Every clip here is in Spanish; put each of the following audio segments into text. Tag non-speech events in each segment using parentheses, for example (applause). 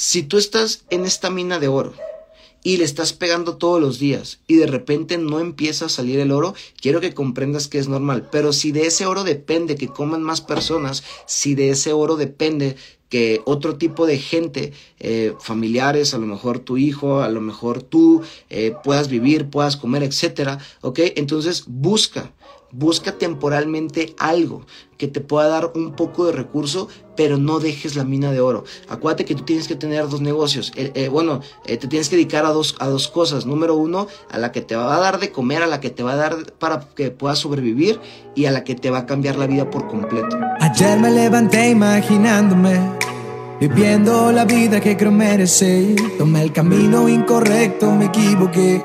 Si tú estás en esta mina de oro y le estás pegando todos los días y de repente no empieza a salir el oro, quiero que comprendas que es normal. Pero si de ese oro depende que coman más personas, si de ese oro depende que otro tipo de gente, eh, familiares, a lo mejor tu hijo, a lo mejor tú, eh, puedas vivir, puedas comer, etcétera, ¿ok? Entonces busca, busca temporalmente algo que te pueda dar un poco de recurso, pero no dejes la mina de oro. Acuérdate que tú tienes que tener dos negocios. Eh, eh, bueno, eh, te tienes que dedicar a dos, a dos cosas. Número uno, a la que te va a dar de comer, a la que te va a dar para que puedas sobrevivir y a la que te va a cambiar la vida por completo. Ayer me levanté imaginándome. Viviendo la vida que creo merecer, tomé el camino incorrecto, me equivoqué.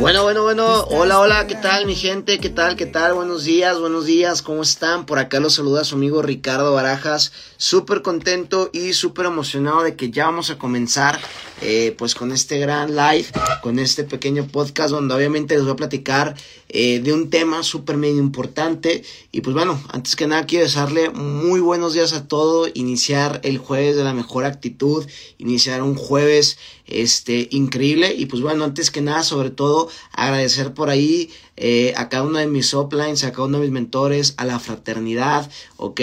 Bueno, bueno, bueno, hola, hola, ¿qué tal mi gente? ¿Qué tal? ¿Qué tal? Buenos días, buenos días, ¿cómo están? Por acá los saluda su amigo Ricardo Barajas, súper contento y súper emocionado de que ya vamos a comenzar eh, pues con este gran live, con este pequeño podcast donde obviamente les voy a platicar eh, de un tema súper medio importante y pues bueno, antes que nada quiero desearle muy buenos días a todo, iniciar el jueves de la mejor actitud, iniciar un jueves este increíble y pues bueno, antes que nada sobre todo agradecer por ahí eh, a cada uno de mis uplines, a cada uno de mis mentores, a la fraternidad, ¿ok?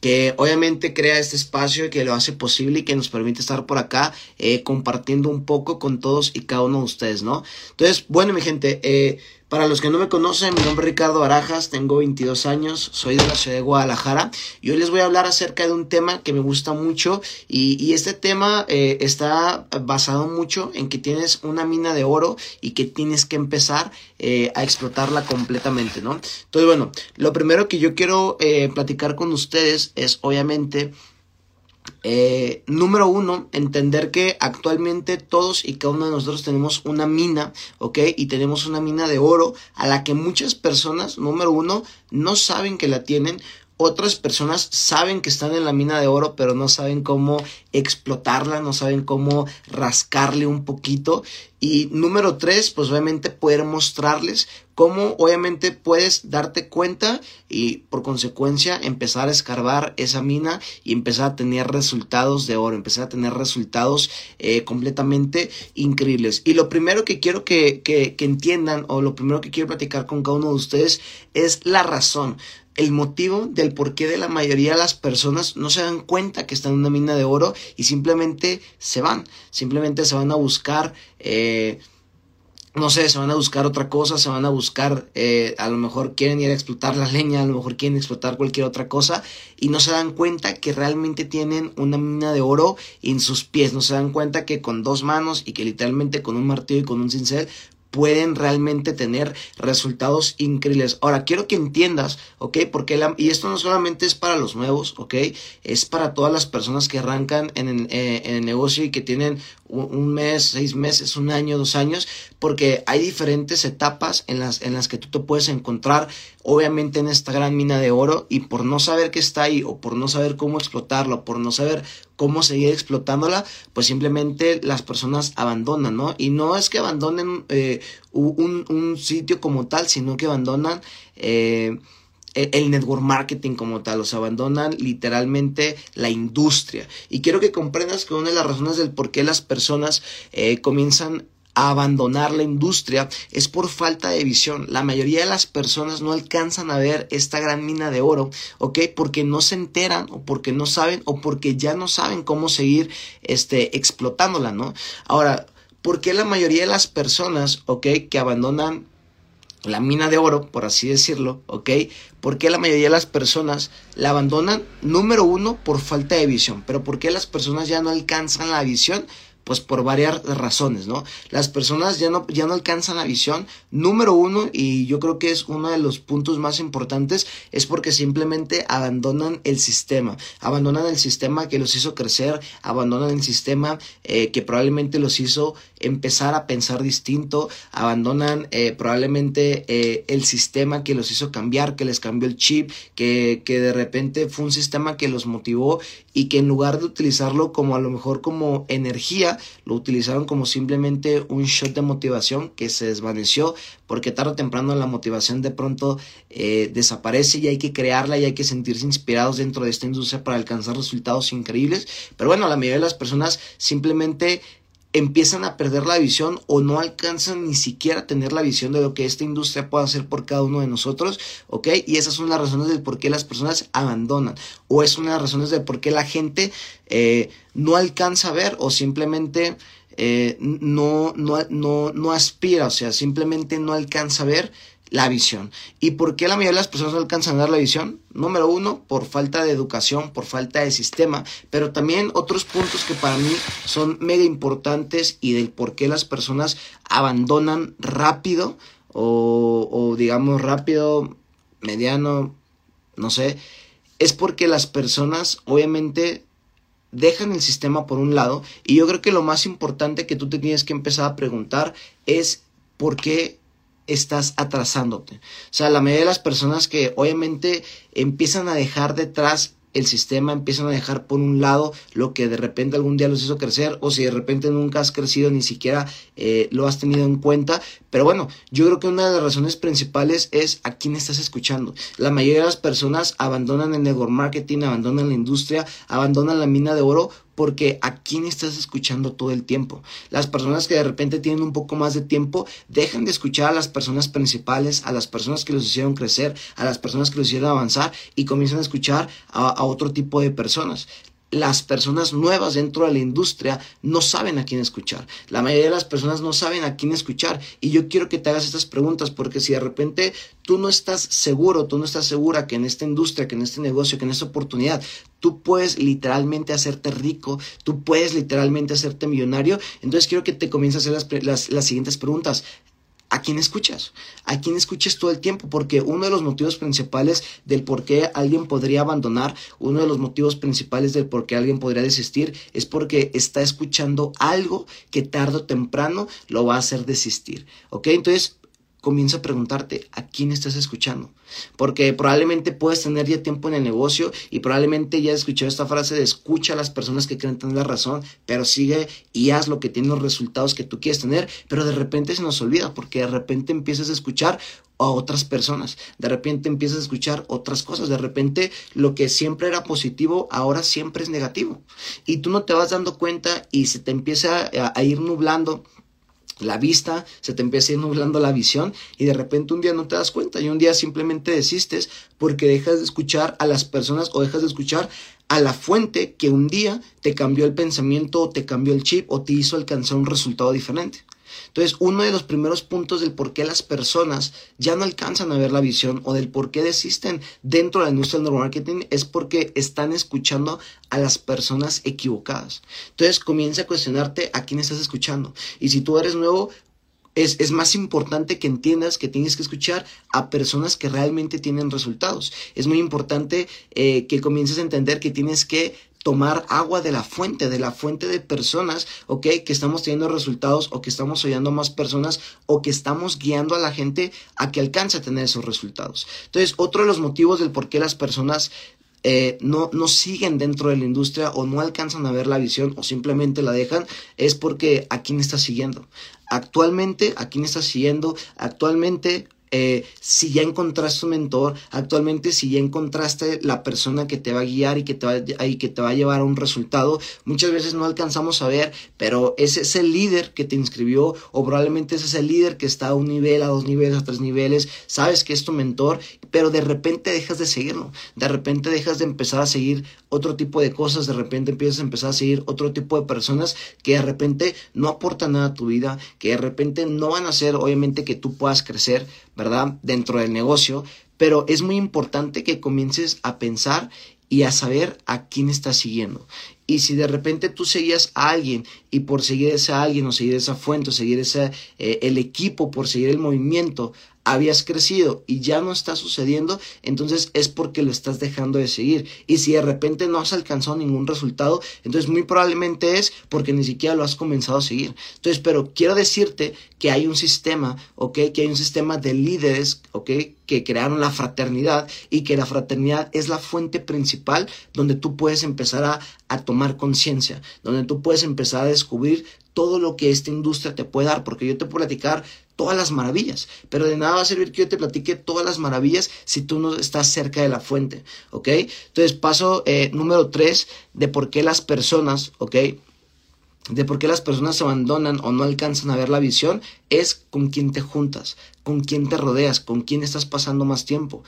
que obviamente crea este espacio y que lo hace posible y que nos permite estar por acá eh, compartiendo un poco con todos y cada uno de ustedes, ¿no? Entonces, bueno, mi gente, eh, para los que no me conocen, mi nombre es Ricardo Barajas, tengo 22 años, soy de la ciudad de Guadalajara y hoy les voy a hablar acerca de un tema que me gusta mucho y, este tema eh, está basado mucho en que tienes una mina de oro y que tienes que empezar eh, a explotarla completamente, ¿no? Entonces, bueno, lo primero que yo quiero eh, platicar con ustedes es obviamente eh, número uno, entender que actualmente todos y cada uno de nosotros tenemos una mina, ¿ok? Y tenemos una mina de oro a la que muchas personas, número uno, no saben que la tienen. Otras personas saben que están en la mina de oro, pero no saben cómo explotarla, no saben cómo rascarle un poquito. Y número tres, pues obviamente poder mostrarles cómo obviamente puedes darte cuenta y por consecuencia empezar a escarbar esa mina y empezar a tener resultados de oro, empezar a tener resultados eh, completamente increíbles. Y lo primero que quiero que, que, que entiendan o lo primero que quiero platicar con cada uno de ustedes es la razón el motivo del por qué de la mayoría de las personas no se dan cuenta que están en una mina de oro y simplemente se van, simplemente se van a buscar, eh, no sé, se van a buscar otra cosa, se van a buscar, eh, a lo mejor quieren ir a explotar la leña, a lo mejor quieren explotar cualquier otra cosa y no se dan cuenta que realmente tienen una mina de oro en sus pies, no se dan cuenta que con dos manos y que literalmente con un martillo y con un cincel pueden realmente tener resultados increíbles. Ahora, quiero que entiendas, ¿ok? Porque la, y esto no solamente es para los nuevos, ¿ok? Es para todas las personas que arrancan en el, eh, en el negocio y que tienen un, un, mes, seis meses, un año, dos años, porque hay diferentes etapas en las, en las que tú te puedes encontrar, obviamente en esta gran mina de oro, y por no saber qué está ahí, o por no saber cómo explotarlo, por no saber cómo seguir explotándola, pues simplemente las personas abandonan, ¿no? Y no es que abandonen eh, un, sitio como tal, sino que abandonan eh, el network marketing como tal, o sea, abandonan literalmente la industria. Y quiero que comprendas que una de las razones del por qué las personas eh, comienzan a abandonar la industria es por falta de visión. La mayoría de las personas no alcanzan a ver esta gran mina de oro, ¿ok? Porque no se enteran o porque no saben o porque ya no saben cómo seguir este, explotándola, ¿no? Ahora, ¿por qué la mayoría de las personas, ¿ok? Que abandonan la mina de oro, por así decirlo, ¿ok? ¿Por qué la mayoría de las personas la abandonan? Número uno, por falta de visión. Pero ¿por qué las personas ya no alcanzan la visión? Pues por varias razones, ¿no? Las personas ya no, ya no alcanzan la visión. Número uno, y yo creo que es uno de los puntos más importantes, es porque simplemente abandonan el sistema. Abandonan el sistema que los hizo crecer, abandonan el sistema eh, que probablemente los hizo empezar a pensar distinto, abandonan eh, probablemente eh, el sistema que los hizo cambiar, que les cambió el chip, que, que de repente fue un sistema que los motivó y que en lugar de utilizarlo como a lo mejor como energía, lo utilizaron como simplemente un shot de motivación que se desvaneció porque tarde o temprano la motivación de pronto eh, desaparece y hay que crearla y hay que sentirse inspirados dentro de esta industria para alcanzar resultados increíbles. Pero bueno, la mayoría de las personas simplemente empiezan a perder la visión o no alcanzan ni siquiera a tener la visión de lo que esta industria puede hacer por cada uno de nosotros, ¿ok? Y esas son las razones del por qué las personas abandonan o es una de las razones del por qué la gente eh, no alcanza a ver o simplemente eh, no, no, no, no aspira, o sea, simplemente no alcanza a ver la visión. ¿Y por qué la mayoría de las personas no alcanzan a dar la visión? Número uno, por falta de educación, por falta de sistema, pero también otros puntos que para mí son mega importantes y del por qué las personas abandonan rápido o, o digamos rápido, mediano, no sé, es porque las personas obviamente dejan el sistema por un lado y yo creo que lo más importante que tú te tienes que empezar a preguntar es por qué estás atrasándote. O sea, la mayoría de las personas que obviamente empiezan a dejar detrás el sistema empiezan a dejar por un lado lo que de repente algún día los hizo crecer o si de repente nunca has crecido ni siquiera eh, lo has tenido en cuenta. Pero bueno, yo creo que una de las razones principales es a quién estás escuchando. La mayoría de las personas abandonan el network marketing, abandonan la industria, abandonan la mina de oro porque a quién estás escuchando todo el tiempo. Las personas que de repente tienen un poco más de tiempo dejan de escuchar a las personas principales, a las personas que los hicieron crecer, a las personas que los hicieron avanzar y comienzan a escuchar a, a otro tipo de personas las personas nuevas dentro de la industria no saben a quién escuchar. La mayoría de las personas no saben a quién escuchar. Y yo quiero que te hagas estas preguntas porque si de repente tú no estás seguro, tú no estás segura que en esta industria, que en este negocio, que en esta oportunidad, tú puedes literalmente hacerte rico, tú puedes literalmente hacerte millonario, entonces quiero que te comiences a hacer las, las, las siguientes preguntas. ¿A quién escuchas? ¿A quién escuchas todo el tiempo? Porque uno de los motivos principales del por qué alguien podría abandonar, uno de los motivos principales del por qué alguien podría desistir, es porque está escuchando algo que tarde o temprano lo va a hacer desistir. ¿Ok? Entonces, comienza a preguntarte a quién estás escuchando. Porque probablemente puedes tener ya tiempo en el negocio y probablemente ya has escuchado esta frase de escucha a las personas que creen tener la razón, pero sigue y haz lo que tiene los resultados que tú quieres tener, pero de repente se nos olvida porque de repente empiezas a escuchar a otras personas, de repente empiezas a escuchar otras cosas, de repente lo que siempre era positivo ahora siempre es negativo y tú no te vas dando cuenta y se te empieza a, a ir nublando la vista, se te empieza a ir nublando la visión y de repente un día no te das cuenta y un día simplemente desistes porque dejas de escuchar a las personas o dejas de escuchar a la fuente que un día te cambió el pensamiento o te cambió el chip o te hizo alcanzar un resultado diferente. Entonces, uno de los primeros puntos del por qué las personas ya no alcanzan a ver la visión o del por qué desisten dentro de la industria del marketing es porque están escuchando a las personas equivocadas. Entonces, comienza a cuestionarte a quién estás escuchando. Y si tú eres nuevo, es, es, más importante que entiendas que tienes que escuchar a personas que realmente tienen resultados. Es muy importante eh, que comiences a entender que tienes que tomar agua de la fuente, de la fuente de personas, ¿ok? Que estamos teniendo resultados o que estamos oyendo más personas o que estamos guiando a la gente a que alcance a tener esos resultados. Entonces, otro de los motivos del por qué las personas eh, no, no siguen dentro de la industria o no alcanzan a ver la visión o simplemente la dejan es porque a quién está siguiendo. Actualmente, a quién está siguiendo, actualmente eh, si ya encontraste un mentor, actualmente si ya encontraste la persona que te va a guiar y que te va, y que te va a llevar a un resultado, muchas veces no alcanzamos a ver, pero ese es el líder que te inscribió o probablemente ese es el líder que está a un nivel, a dos niveles, a tres niveles, sabes que es tu mentor, pero de repente dejas de seguirlo, de repente dejas de empezar a seguir otro tipo de cosas, de repente empiezas a empezar a seguir otro tipo de personas que de repente no aportan nada a tu vida, que de repente no van a hacer obviamente que tú puedas crecer, ¿verdad? Dentro del negocio, pero es muy importante que comiences a pensar y a saber a quién estás siguiendo. Y si de repente tú seguías a alguien y por seguir a alguien o seguir esa fuente o seguir ese, eh, el equipo, por seguir el movimiento, habías crecido y ya no está sucediendo, entonces es porque lo estás dejando de seguir. Y si de repente no has alcanzado ningún resultado, entonces muy probablemente es porque ni siquiera lo has comenzado a seguir. Entonces, pero quiero decirte que hay un sistema, ¿ok? Que hay un sistema de líderes, ¿ok? Que crearon la fraternidad y que la fraternidad es la fuente principal donde tú puedes empezar a, a tomar conciencia, donde tú puedes empezar a descubrir todo lo que esta industria te puede dar, porque yo te puedo platicar todas las maravillas, pero de nada va a servir que yo te platique todas las maravillas si tú no estás cerca de la fuente, ¿ok? Entonces, paso eh, número tres de por qué las personas, ¿ok? De por qué las personas se abandonan o no alcanzan a ver la visión es con quién te juntas, con quién te rodeas, con quién estás pasando más tiempo.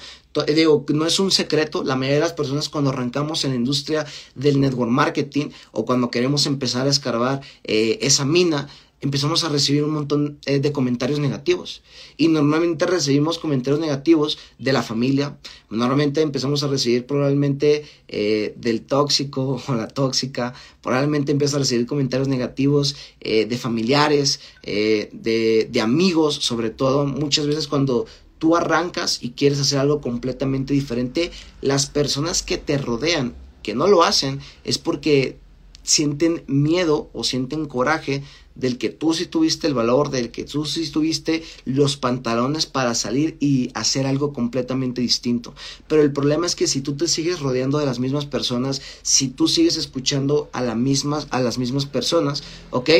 Eh, digo, no es un secreto, la mayoría de las personas cuando arrancamos en la industria del network marketing o cuando queremos empezar a escarbar eh, esa mina, empezamos a recibir un montón eh, de comentarios negativos. Y normalmente recibimos comentarios negativos de la familia. Normalmente empezamos a recibir probablemente eh, del tóxico (laughs) o la tóxica. Probablemente empiezas a recibir comentarios negativos eh, de familiares, de, de amigos, sobre todo. Muchas veces cuando tú arrancas y quieres hacer algo completamente diferente, las personas que te rodean, que no lo hacen, es porque sienten miedo o sienten coraje del que tú sí tuviste el valor, del que tú sí tuviste los pantalones para salir y hacer algo completamente distinto. Pero el problema es que si tú te sigues rodeando de las mismas personas, si tú sigues escuchando a, la mismas, a las mismas personas, ¿ok?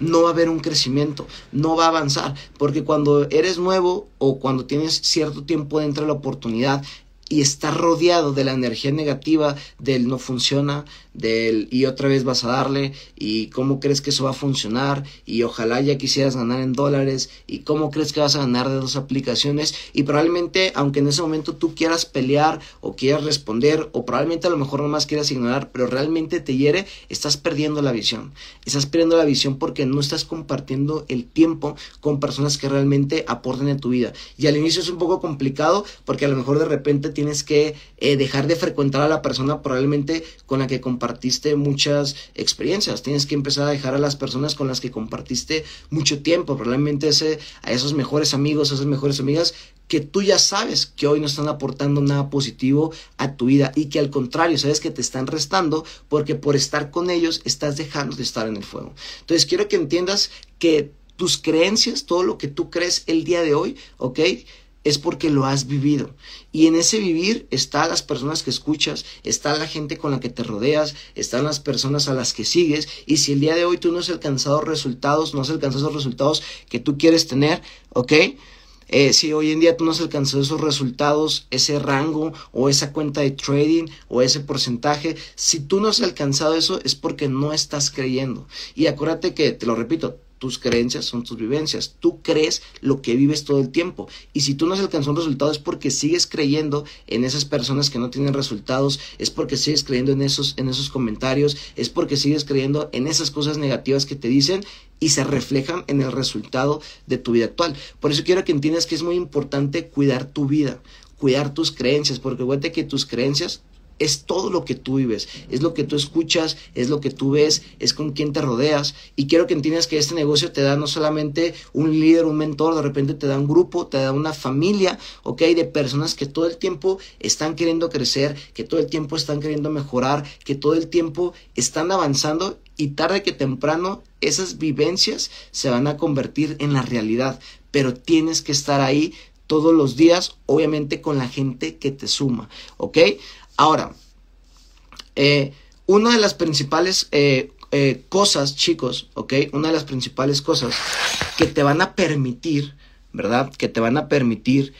No va a haber un crecimiento, no va a avanzar, porque cuando eres nuevo o cuando tienes cierto tiempo dentro de la oportunidad, y estar rodeado de la energía negativa del no funciona, del y otra vez vas a darle y cómo crees que eso va a funcionar y ojalá ya quisieras ganar en dólares y cómo crees que vas a ganar de dos aplicaciones y probablemente aunque en ese momento tú quieras pelear o quieras responder o probablemente a lo mejor nomás quieras ignorar pero realmente te hiere estás perdiendo la visión. Estás perdiendo la visión porque no estás compartiendo el tiempo con personas que realmente aporten en tu vida. Y al inicio es un poco complicado porque a lo mejor de repente tienes que eh, dejar de frecuentar a la persona probablemente con la que compartiste muchas experiencias. Tienes que empezar a dejar a las personas con las que compartiste mucho tiempo, probablemente ese, a esos mejores amigos, a esas mejores amigas que tú ya sabes que hoy no están aportando nada positivo a tu vida y que al contrario, sabes que te están restando porque por estar con ellos estás dejando de estar en el fuego. Entonces quiero que entiendas que tus creencias, todo lo que tú crees el día de hoy, ¿ok? Es porque lo has vivido. Y en ese vivir están las personas que escuchas, está la gente con la que te rodeas, están las personas a las que sigues. Y si el día de hoy tú no has alcanzado resultados, no has alcanzado esos resultados que tú quieres tener, ¿ok? Eh, si hoy en día tú no has alcanzado esos resultados, ese rango o esa cuenta de trading o ese porcentaje, si tú no has alcanzado eso es porque no estás creyendo. Y acuérdate que, te lo repito, tus creencias son tus vivencias. Tú crees lo que vives todo el tiempo. Y si tú no has alcanzado un resultado es porque sigues creyendo en esas personas que no tienen resultados, es porque sigues creyendo en esos, en esos comentarios, es porque sigues creyendo en esas cosas negativas que te dicen y se reflejan en el resultado de tu vida actual. Por eso quiero que entiendas que es muy importante cuidar tu vida, cuidar tus creencias, porque acuérdate que tus creencias es todo lo que tú vives, es lo que tú escuchas, es lo que tú ves, es con quién te rodeas. Y quiero que entiendas que este negocio te da no solamente un líder, un mentor, de repente te da un grupo, te da una familia, ¿ok? De personas que todo el tiempo están queriendo crecer, que todo el tiempo están queriendo mejorar, que todo el tiempo están avanzando y tarde que temprano esas vivencias se van a convertir en la realidad. Pero tienes que estar ahí todos los días, obviamente con la gente que te suma, ¿ok? Ahora, eh, una de las principales eh, eh, cosas, chicos, ¿ok? Una de las principales cosas que te van a permitir, ¿verdad? Que te van a permitir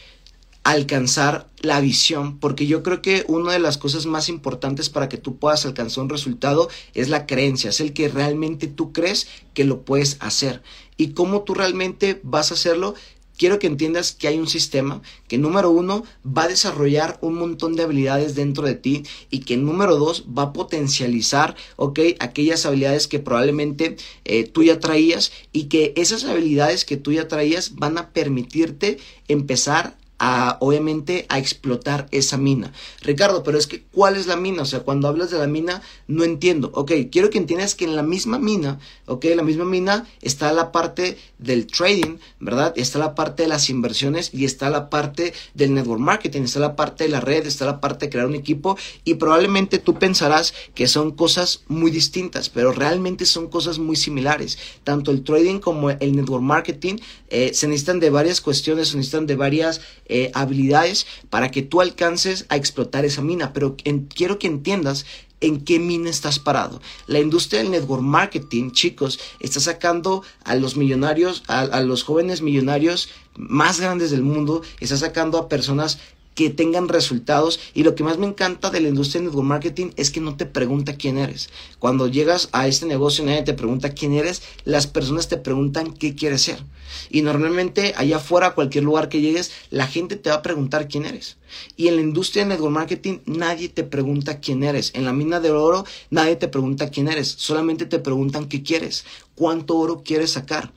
alcanzar la visión, porque yo creo que una de las cosas más importantes para que tú puedas alcanzar un resultado es la creencia, es el que realmente tú crees que lo puedes hacer. Y cómo tú realmente vas a hacerlo quiero que entiendas que hay un sistema que número uno va a desarrollar un montón de habilidades dentro de ti y que número dos va a potencializar, ok, aquellas habilidades que probablemente eh, tú ya traías y que esas habilidades que tú ya traías van a permitirte empezar a, obviamente, a explotar esa mina. Ricardo, pero es que, ¿cuál es la mina? O sea, cuando hablas de la mina, no entiendo. Ok, quiero que entiendas que en la misma mina, ok, la misma mina está la parte del trading, ¿verdad? Está la parte de las inversiones y está la parte del network marketing, está la parte de la red, está la parte de crear un equipo y probablemente tú pensarás que son cosas muy distintas, pero realmente son cosas muy similares. Tanto el trading como el network marketing eh, se necesitan de varias cuestiones, se necesitan de varias eh, habilidades para que tú alcances a explotar esa mina. Pero quiero que entiendas en qué mina estás parado. La industria del network marketing, chicos, está sacando a los millonarios, a, a, los jóvenes millonarios más grandes del mundo, está sacando a personas que tengan resultados. Y lo que más me encanta de la industria de network marketing es que no te pregunta quién eres. Cuando llegas a este negocio, nadie te pregunta quién eres, las personas te preguntan qué quieres ser. Y normalmente allá afuera, a cualquier lugar que llegues, la gente te va a preguntar quién eres. Y en la industria de network marketing, nadie te pregunta quién eres. En la mina de oro, nadie te pregunta quién eres. Solamente te preguntan qué quieres, cuánto oro quieres sacar.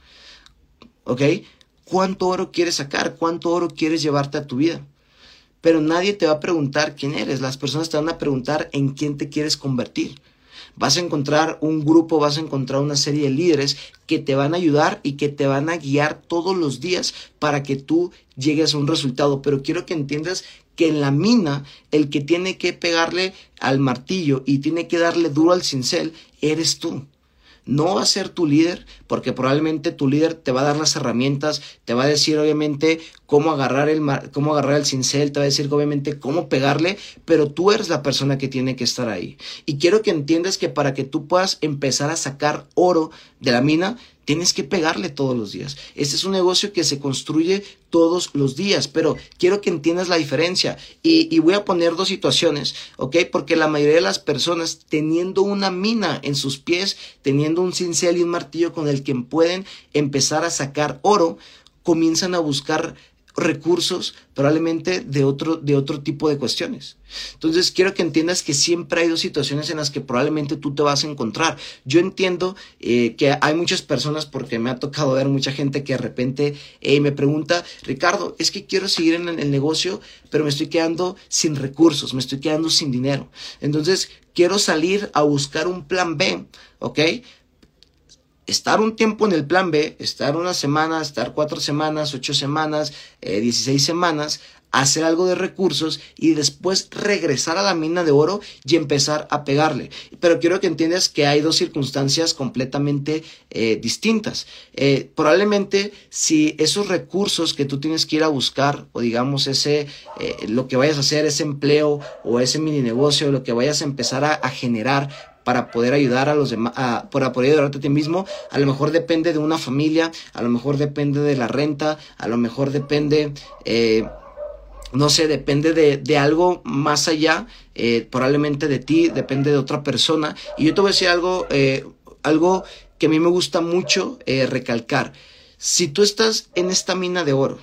¿Ok? ¿Cuánto oro quieres sacar? ¿Cuánto oro quieres llevarte a tu vida? Pero nadie te va a preguntar quién eres, las personas te van a preguntar en quién te quieres convertir. Vas a encontrar un grupo, vas a encontrar una serie de líderes que te van a ayudar y que te van a guiar todos los días para que tú llegues a un resultado. Pero quiero que entiendas que en la mina el que tiene que pegarle al martillo y tiene que darle duro al cincel eres tú no va a ser tu líder, porque probablemente tu líder te va a dar las herramientas, te va a decir obviamente cómo agarrar el, cómo agarrar el cincel, te va a decir obviamente cómo pegarle, pero tú eres la persona que tiene que estar ahí. Y quiero que entiendas que para que tú puedas empezar a sacar oro de la mina, Tienes que pegarle todos los días. Este es un negocio que se construye todos los días, pero quiero que entiendas la diferencia. Y, voy a poner dos situaciones, ¿ok? Porque la mayoría de las personas teniendo una mina en sus pies, teniendo un cincel y un martillo con el que pueden empezar a sacar oro, comienzan a buscar recursos probablemente de otro, de otro tipo de cuestiones. Entonces quiero que entiendas que siempre hay dos situaciones en las que probablemente tú te vas a encontrar. Yo entiendo eh, que hay muchas personas, porque me ha tocado ver mucha gente que de repente eh, me pregunta, Ricardo, es que quiero seguir en el negocio, pero me estoy quedando sin recursos, me estoy quedando sin dinero. Entonces quiero salir a buscar un plan B, ¿ok? Estar un tiempo en el plan B, estar una semana, estar cuatro semanas, ocho semanas, eh, 16 semanas, hacer algo de recursos y después regresar a la mina de oro y empezar a pegarle. Pero quiero que entiendas que hay dos circunstancias completamente eh, distintas. Eh, probablemente si esos recursos que tú tienes que ir a buscar o digamos ese, eh, lo que vayas a hacer, ese empleo o ese mini negocio, lo que vayas a empezar a generar para poder ayudar a los demás, para poder ayudarte a ti mismo. A lo mejor depende de una familia, a lo mejor depende de la renta, a lo mejor depende, eh, no sé, depende de, algo más allá, eh, probablemente de ti, depende de otra persona. Y yo te voy a decir algo, eh, algo que a mí me gusta mucho recalcar. Si tú estás en esta mina de oro,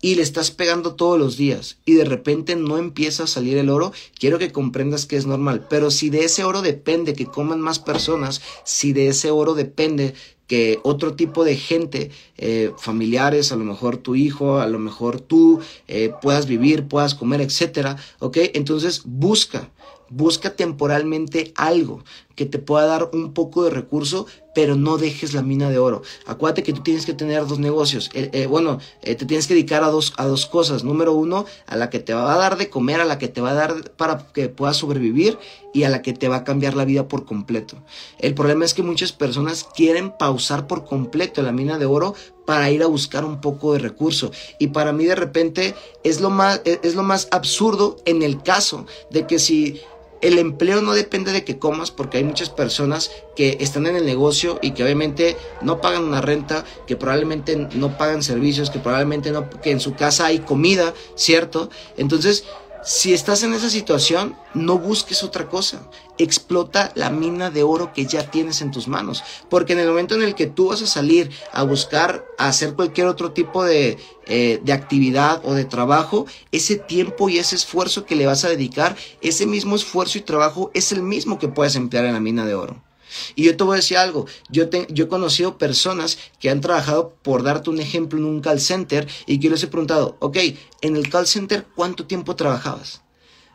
y le estás pegando todos los días y de repente no empieza a salir el oro, quiero que comprendas que es normal. Pero si de ese oro depende que coman más personas, si de ese oro depende que otro tipo de gente, eh, familiares, a lo mejor tu hijo, a lo mejor tú eh, puedas vivir, puedas comer, etcétera, ¿ok? Entonces busca, busca temporalmente algo que te pueda dar un poco de recurso, pero no dejes la mina de oro. Acuérdate que tú tienes que tener dos negocios. Eh, eh, bueno, eh, te tienes que dedicar a dos, a dos cosas. Número uno, a la que te va a dar de comer, a la que te va a dar para que puedas sobrevivir y a la que te va a cambiar la vida por completo. El problema es que muchas personas quieren pausar por completo la mina de oro para ir a buscar un poco de recurso. Y para mí de repente es lo más, es lo más absurdo en el caso de que si el empleo no depende de que comas porque hay muchas personas que están en el negocio y que obviamente no pagan una renta, que probablemente no pagan servicios, que probablemente no, que en su casa hay comida, ¿cierto? Entonces, si estás en esa situación, no busques otra cosa. Explota la mina de oro que ya tienes en tus manos. Porque en el momento en el que tú vas a salir a buscar, a hacer cualquier otro tipo de, eh, de actividad o de trabajo, ese tiempo y ese esfuerzo que le vas a dedicar, ese mismo esfuerzo y trabajo es el mismo que puedes emplear en la mina de oro. Y yo te voy a decir algo, yo, yo he conocido personas que han trabajado, por darte un ejemplo, en un call center y que les he preguntado, ok, en el call center, ¿cuánto tiempo trabajabas?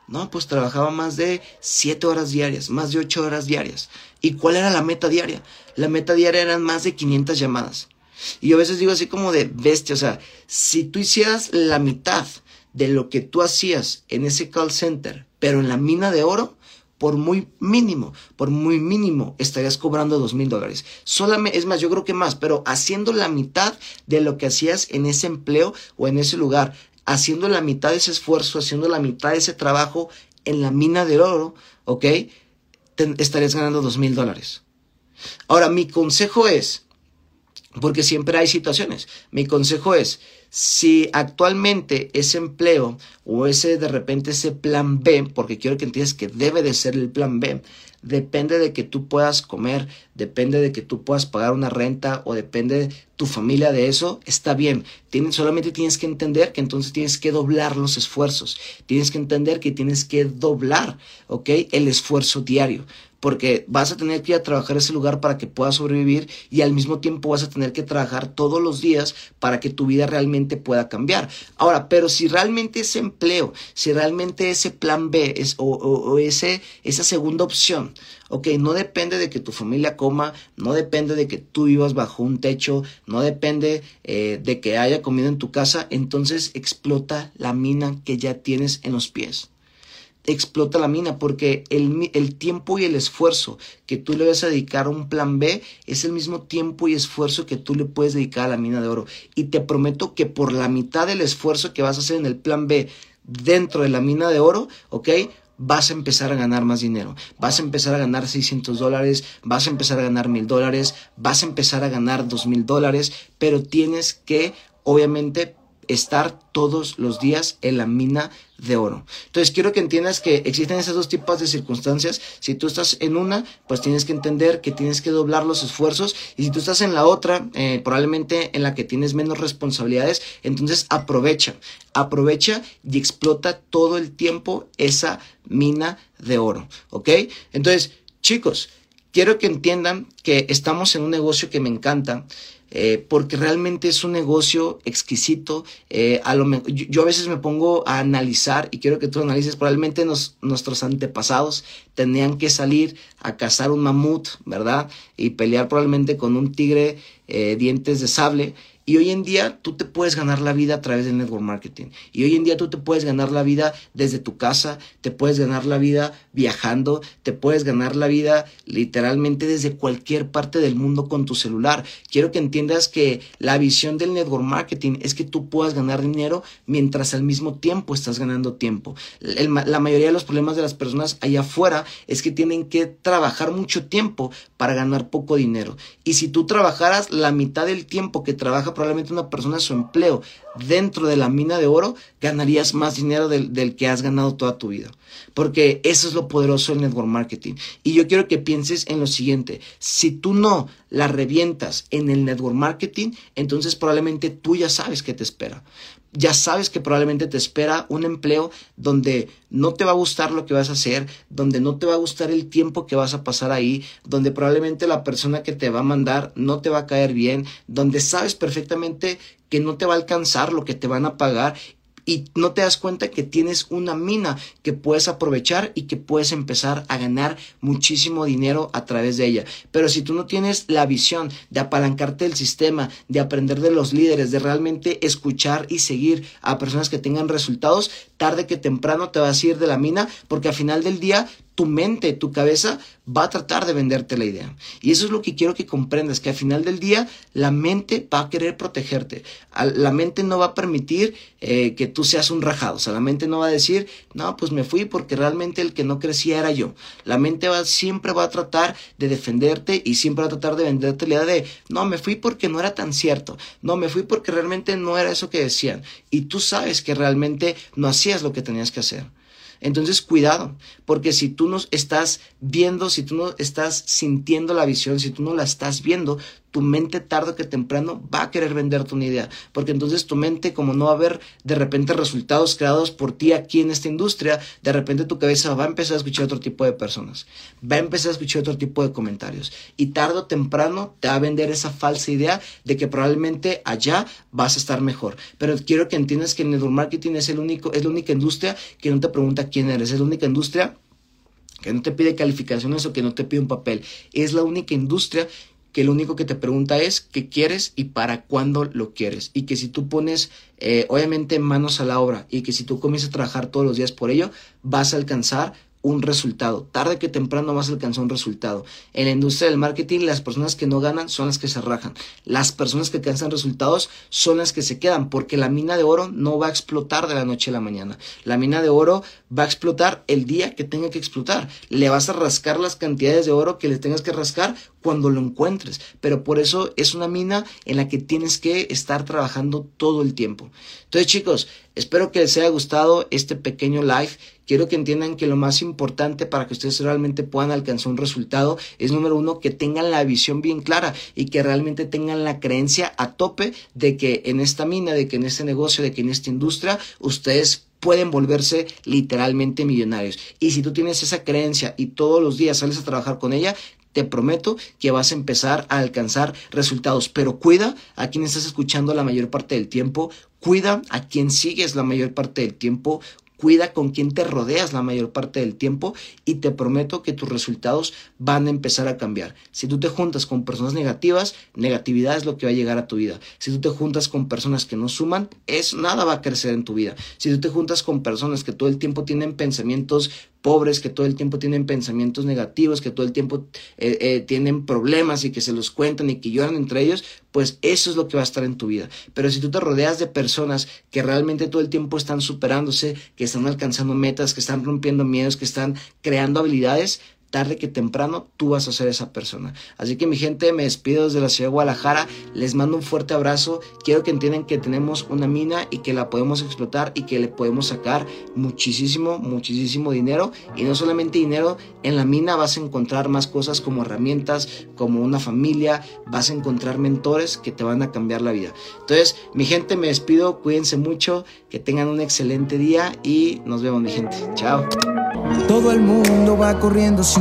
No, pues trabajaba más de 7 horas diarias, más de 8 horas diarias. ¿Y cuál era la meta diaria? La meta diaria eran más de 500 llamadas. Y yo a veces digo así como de bestia, o sea, si tú hicieras la mitad de lo que tú hacías en ese call center, pero en la mina de oro, por muy mínimo, por muy mínimo, estarías cobrando dos mil dólares. Solamente, es más, yo creo que más, pero haciendo la mitad de lo que hacías en ese empleo o en ese lugar, haciendo la mitad de ese esfuerzo, haciendo la mitad de ese trabajo en la mina de oro, ¿ok? estarías ganando dos mil dólares. Ahora, mi consejo es, porque siempre hay situaciones, mi consejo es, si actualmente ese empleo o ese de repente ese plan B, porque quiero que entiendas que debe de ser el plan B, depende de que tú puedas comer, depende de que tú puedas pagar una renta o depende de tu familia de eso, está bien. solamente tienes que entender que entonces tienes que doblar los esfuerzos. Tienes que entender que tienes que doblar, ¿ok? El esfuerzo diario porque vas a tener que ir a trabajar ese lugar para que puedas sobrevivir y al mismo tiempo vas a tener que trabajar todos los días para que tu vida realmente pueda cambiar. Ahora, pero si realmente ese empleo, si realmente ese plan B es, o, ese, esa segunda opción, ok, no depende de que tu familia coma, no depende de que tú vivas bajo un techo, no depende eh, de que haya comida en tu casa, entonces explota la mina que ya tienes en los pies explota la mina porque el, el, tiempo y el esfuerzo que tú le vas a dedicar a un plan B es el mismo tiempo y esfuerzo que tú le puedes dedicar a la mina de oro. Y te prometo que por la mitad del esfuerzo que vas a hacer en el plan B dentro de la mina de oro, ¿ok? Vas a empezar a ganar más dinero, vas a empezar a ganar 600 dólares, vas a empezar a ganar mil dólares, vas a empezar a ganar dos mil dólares, pero tienes que obviamente estar todos los días en la mina de oro. Entonces quiero que entiendas que existen esos dos tipos de circunstancias. Si tú estás en una, pues tienes que entender que tienes que doblar los esfuerzos. Y si tú estás en la otra, eh, probablemente en la que tienes menos responsabilidades, entonces aprovecha, aprovecha y explota todo el tiempo esa mina de oro. ¿Ok? Entonces, chicos, quiero que entiendan que estamos en un negocio que me encanta. Eh, porque realmente es un negocio exquisito. Eh, a lo yo, a veces me pongo a analizar y quiero que tú analices, probablemente nuestros antepasados tenían que salir a cazar un mamut, ¿verdad? Y pelear probablemente con un tigre eh, dientes de sable y hoy en día tú te puedes ganar la vida a través del network marketing. Y hoy en día tú te puedes ganar la vida desde tu casa, te puedes ganar la vida viajando, te puedes ganar la vida literalmente desde cualquier parte del mundo con tu celular. Quiero que entiendas que la visión del network marketing es que tú puedas ganar dinero mientras al mismo tiempo estás ganando tiempo. la mayoría de los problemas de las personas allá afuera es que tienen que trabajar mucho tiempo para ganar poco dinero. Y si tú trabajaras la mitad del tiempo que probablemente una persona su empleo dentro de la mina de oro, ganarías más dinero del, del, que has ganado toda tu vida. Porque eso es lo poderoso del network marketing. Y yo quiero que pienses en lo siguiente, si tú no la revientas en el network marketing, entonces probablemente tú ya sabes qué te espera ya sabes que probablemente te espera un empleo donde no te va a gustar lo que vas a hacer, donde no te va a gustar el tiempo que vas a pasar ahí, donde probablemente la persona que te va a mandar no te va a caer bien, donde sabes perfectamente que no te va a alcanzar lo que te van a pagar y no te das cuenta que tienes una mina que puedes aprovechar y que puedes empezar a ganar muchísimo dinero a través de ella. Pero si tú no tienes la visión de apalancarte del sistema, de aprender de los líderes, de realmente escuchar y seguir a personas que tengan resultados, tarde que temprano te vas a ir de la mina porque al final del día tu mente, tu cabeza va a tratar de venderte la idea. Y eso es lo que quiero que comprendas, que al final del día la mente va a querer protegerte. La mente no va a permitir eh, que tú seas un rajado. O sea, la mente no va a decir, no, pues me fui porque realmente el que no crecía era yo. La mente va, siempre va a tratar de defenderte y siempre va a tratar de venderte la idea de, no, me fui porque no era tan cierto. No, me fui porque realmente no era eso que decían. Y tú sabes que realmente no hacías lo que tenías que hacer. Entonces, cuidado, porque si tú no estás viendo, si tú no estás sintiendo la visión, si tú no la estás viendo, tu mente tarde que temprano va a querer venderte una idea, porque entonces tu mente, como no va a haber de repente resultados creados por ti aquí en esta industria, de repente tu cabeza va a empezar a escuchar otro tipo de personas, va a empezar a escuchar otro tipo de comentarios y tarde o temprano te va a vender esa falsa idea de que probablemente allá vas a estar mejor. Pero quiero que entiendas que el network marketing es el único, es la única industria que no te pregunta quién eres, es la única industria que no te pide calificaciones o que no te pide un papel. Es la única industria que lo único que te pregunta es qué quieres y para cuándo lo quieres. Y que si tú pones, eh, obviamente, manos a la obra y que si tú comienzas a trabajar todos los días por ello, vas a alcanzar un resultado. Tarde que temprano vas a alcanzar un resultado. En la industria del marketing, las personas que no ganan son las que se rajan. Las personas que alcanzan resultados son las que se quedan, porque la mina de oro no va a explotar de la noche a la mañana. La mina de oro va a explotar el día que tenga que explotar. Le vas a rascar las cantidades de oro que le tengas que rascar cuando lo encuentres. Pero por eso es una mina en la que tienes que estar trabajando todo el tiempo. Entonces, chicos, espero que les haya gustado este pequeño live. Quiero que entiendan que lo más importante para que ustedes realmente puedan alcanzar un resultado es, número uno, que tengan la visión bien clara y que realmente tengan la creencia a tope de que en esta mina, de que en este negocio, de que en esta industria, ustedes pueden volverse literalmente millonarios. Y si tú tienes esa creencia y todos los días sales a trabajar con ella, te prometo que vas a empezar a alcanzar resultados. Pero cuida a quien estás escuchando la mayor parte del tiempo, cuida a quien sigues la mayor parte del tiempo, cuida con quién te rodeas la mayor parte del tiempo y te prometo que tus resultados van a empezar a cambiar. Si tú te juntas con personas negativas, negatividad es lo que va a llegar a tu vida. Si tú te juntas con personas que no suman, es nada va a crecer en tu vida. Si tú te juntas con personas que todo el tiempo tienen pensamientos pobres que todo el tiempo tienen pensamientos negativos, que todo el tiempo eh, eh, tienen problemas y que se los cuentan y que lloran entre ellos, pues eso es lo que va a estar en tu vida. Pero si tú te rodeas de personas que realmente todo el tiempo están superándose, que están alcanzando metas, que están rompiendo miedos, que están creando habilidades, tarde que temprano tú vas a ser esa persona. Así que mi gente, me despido desde la ciudad de Guadalajara, les mando un fuerte abrazo, quiero que entiendan que tenemos una mina y que la podemos explotar y que le podemos sacar muchísimo, muchísimo dinero y no solamente dinero, en la mina vas a encontrar más cosas como herramientas, como una familia, vas a encontrar mentores que te van a cambiar la vida. Entonces, mi gente, me despido, cuídense mucho, que tengan un excelente día y nos vemos mi gente. Chao. Todo el mundo va corriendo sin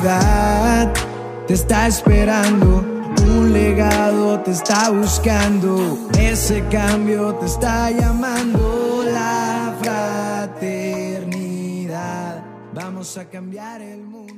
te está esperando. Un legado te está buscando. Ese cambio te está llamando. La fraternidad. Vamos a cambiar el mundo.